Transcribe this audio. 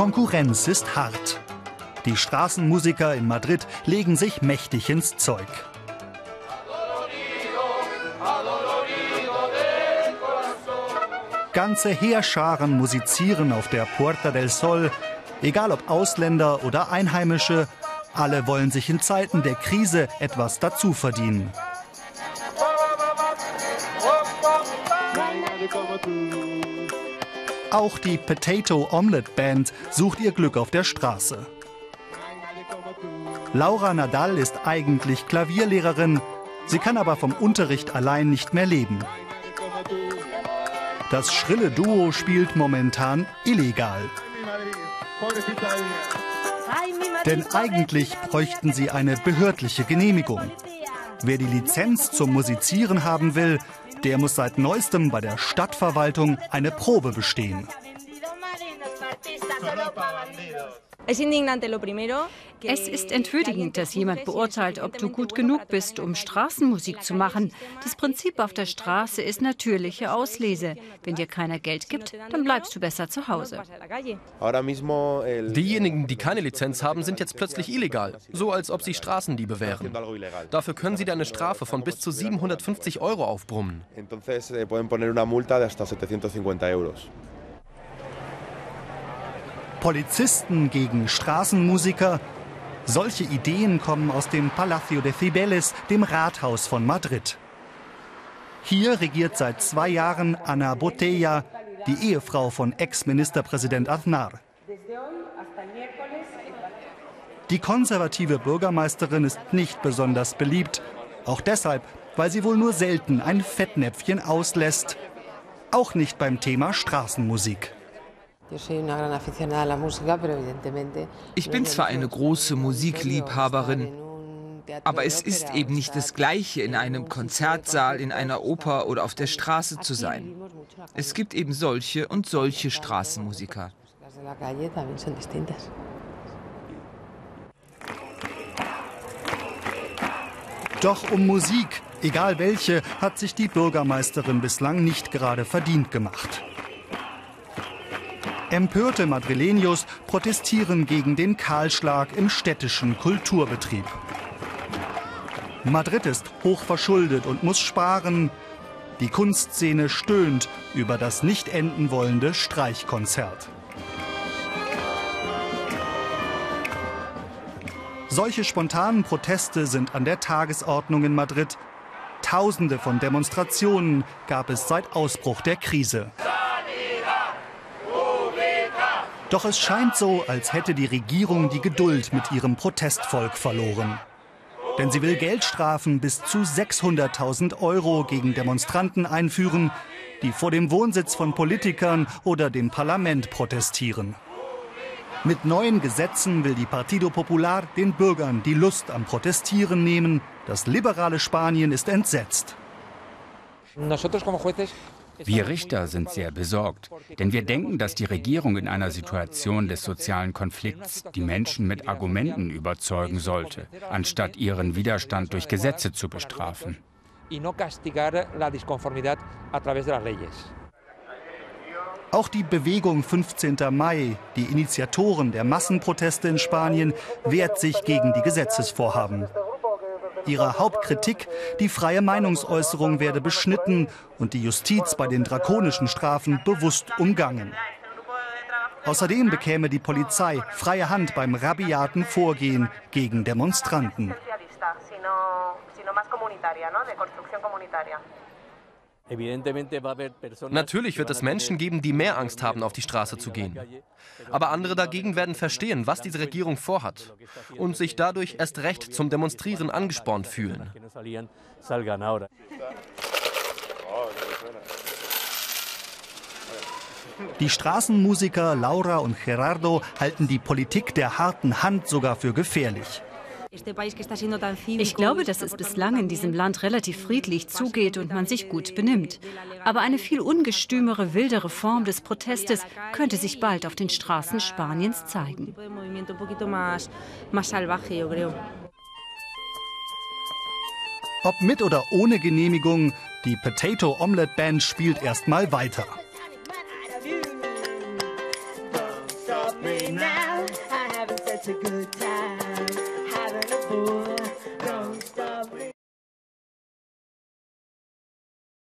Konkurrenz ist hart. Die Straßenmusiker in Madrid legen sich mächtig ins Zeug. Ganze Heerscharen musizieren auf der Puerta del Sol, egal ob Ausländer oder Einheimische, alle wollen sich in Zeiten der Krise etwas dazu verdienen. Auch die Potato Omelette Band sucht ihr Glück auf der Straße. Laura Nadal ist eigentlich Klavierlehrerin, sie kann aber vom Unterricht allein nicht mehr leben. Das schrille Duo spielt momentan illegal. Denn eigentlich bräuchten sie eine behördliche Genehmigung. Wer die Lizenz zum Musizieren haben will, der muss seit neuestem bei der Stadtverwaltung eine Probe bestehen. Es ist entwürdigend, dass jemand beurteilt, ob du gut genug bist, um Straßenmusik zu machen. Das Prinzip auf der Straße ist natürliche Auslese. Wenn dir keiner Geld gibt, dann bleibst du besser zu Hause. Diejenigen, die keine Lizenz haben, sind jetzt plötzlich illegal. So als ob sie Straßendiebe wären. Dafür können sie dir eine Strafe von bis zu 750 Euro aufbrummen. Polizisten gegen Straßenmusiker. Solche Ideen kommen aus dem Palacio de Cibeles, dem Rathaus von Madrid. Hier regiert seit zwei Jahren Ana Botella, die Ehefrau von Ex-Ministerpräsident Aznar. Die konservative Bürgermeisterin ist nicht besonders beliebt, auch deshalb, weil sie wohl nur selten ein Fettnäpfchen auslässt. Auch nicht beim Thema Straßenmusik. Ich bin zwar eine große Musikliebhaberin, aber es ist eben nicht das Gleiche, in einem Konzertsaal, in einer Oper oder auf der Straße zu sein. Es gibt eben solche und solche Straßenmusiker. Doch um Musik, egal welche, hat sich die Bürgermeisterin bislang nicht gerade verdient gemacht. Empörte Madrileños protestieren gegen den Kahlschlag im städtischen Kulturbetrieb. Madrid ist hoch verschuldet und muss sparen. Die Kunstszene stöhnt über das nicht enden wollende Streichkonzert. Solche spontanen Proteste sind an der Tagesordnung in Madrid. Tausende von Demonstrationen gab es seit Ausbruch der Krise. Doch es scheint so, als hätte die Regierung die Geduld mit ihrem Protestvolk verloren. Denn sie will Geldstrafen bis zu 600.000 Euro gegen Demonstranten einführen, die vor dem Wohnsitz von Politikern oder dem Parlament protestieren. Mit neuen Gesetzen will die Partido Popular den Bürgern die Lust am Protestieren nehmen. Das liberale Spanien ist entsetzt. Wir Richter sind sehr besorgt, denn wir denken, dass die Regierung in einer Situation des sozialen Konflikts die Menschen mit Argumenten überzeugen sollte, anstatt ihren Widerstand durch Gesetze zu bestrafen. Auch die Bewegung 15. Mai, die Initiatoren der Massenproteste in Spanien, wehrt sich gegen die Gesetzesvorhaben. Ihre Hauptkritik, die freie Meinungsäußerung werde beschnitten und die Justiz bei den drakonischen Strafen bewusst umgangen. Außerdem bekäme die Polizei freie Hand beim rabiaten Vorgehen gegen Demonstranten. Natürlich wird es Menschen geben, die mehr Angst haben, auf die Straße zu gehen. Aber andere dagegen werden verstehen, was diese Regierung vorhat und sich dadurch erst recht zum Demonstrieren angespornt fühlen. Die Straßenmusiker Laura und Gerardo halten die Politik der harten Hand sogar für gefährlich. Ich glaube, dass es bislang in diesem Land relativ friedlich zugeht und man sich gut benimmt. Aber eine viel ungestümere, wildere Form des Protestes könnte sich bald auf den Straßen Spaniens zeigen. Ob mit oder ohne Genehmigung, die Potato Omelette Band spielt erstmal weiter. Right now, I having such a good time. for